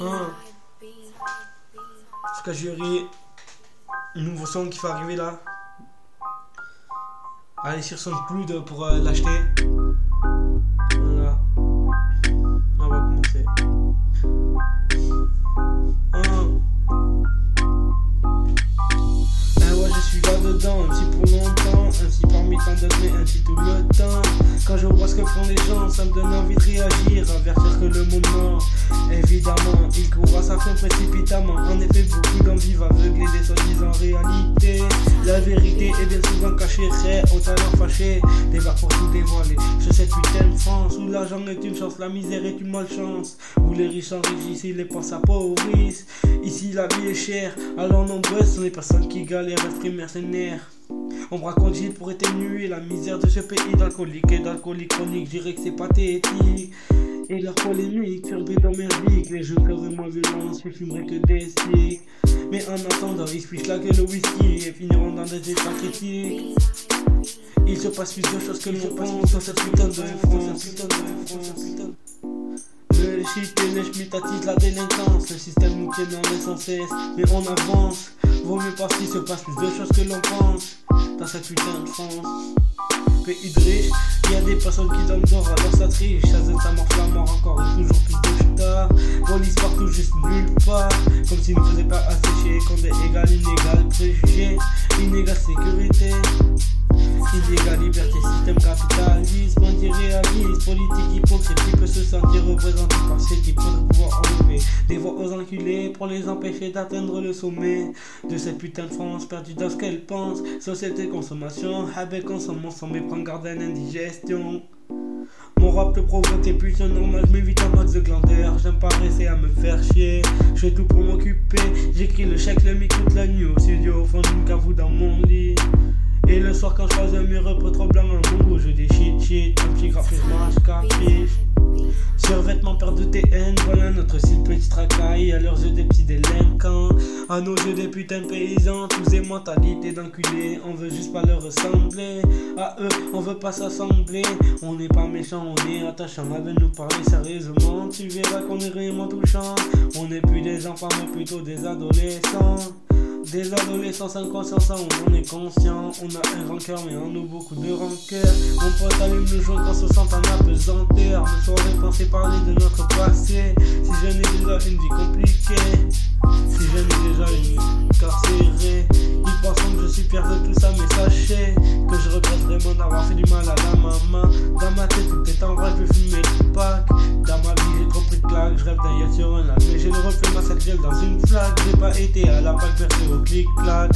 Hein. En tout cas, jury, nouveau son qui va arriver là. Allez sur SoundCloud pour euh, l'acheter. Voilà. On va commencer. Un. Ah ouais, je suis là-dedans, ainsi pour longtemps, ainsi parmi tant d'autres, mais ainsi tout le temps. Quand je vois ce que font les gens, ça me donne envie de réagir, avertir que le monde ment. Précipitamment. En effet, beaucoup d'envie va aveugler des soi-disant réalités. La vérité est bien souvent cachée, très au talent fâché. Débat pour tout dévoiler. Je cette putain France où l'argent est une chance, la misère est une malchance. Où les riches s'enrichissent et les pauvres s'appauvrissent. Ici, la vie est chère, alors nombreuses sont les personnes qui galèrent, esprits mercenaires. On me raconte pour éténuer la misère de ce pays d'alcoolique et d'alcoolique chronique. Je dirais que c'est pathétique. Et leur polémique ferait dans merdique. Les jeux ferais moins violents, je fumerais que des sticks. Mais en attendant, ils se là que le whisky et finiront dans des états critiques. Il se passe plus de choses que l'on pense dans cette putain de France. Le shit et les schmitt la délinquance. Le système nous tient dans les sans cesse, mais on avance. Vaut mieux pas s'il se passe plus de choses que l'on pense dans cette putain de France. Pays de riches, y a des personnes qui donnent d'or ça triche. Ça ça morfle la mort encore et toujours plus de stars. Police partout, juste nulle part. Comme s'ils ne faisaient pas assécher qu'on est égal, inégal, préjugé, inégale sécurité. Illégal, liberté, politique hypocrite qui peut se sentir représenté par ceux qui peuvent pouvoir enlever des voix aux enculés pour les empêcher d'atteindre le sommet de cette putain de France perdue dans ce qu'elle pense. Société consommation, avec consommation sans méprendre, garde indigestion. Mon rap te provoque tes pulsions normales, m'évite un max de glandeur. J'aime pas rester à me faire chier, je fais tout pour m'occuper. J'écris le chèque, le micro toute la nuit au studio, au fond d'une cavou dans mon lit. Et le soir quand je passe un mur peu blanc, un bon je dis shit shit, un petit graphisme, capiche. Survêtement peur de TN, voilà notre style petit tracaille, à leurs yeux des petits délinquants, à nos yeux des putains paysans, tous des mentalités d'enculés, on veut juste pas leur ressembler, à eux on veut pas s'assembler, on n'est pas méchant, on est attachant, avec nous parler sérieusement, tu verras qu'on est réellement touchant, on n'est plus des enfants mais plutôt des adolescents. Des adolescents sans conscience, on est conscient. On a un rancœur, mais en nous beaucoup de rancœur. Mon pote allume le joint quand se sent en apesanteur. Me soirée penser parler de notre passé. Si je n'ai déjà une vie compliquée, si je n'ai déjà une carcérée, sac dans une flaque. J'ai pas été à la plaque versée au clic-clac.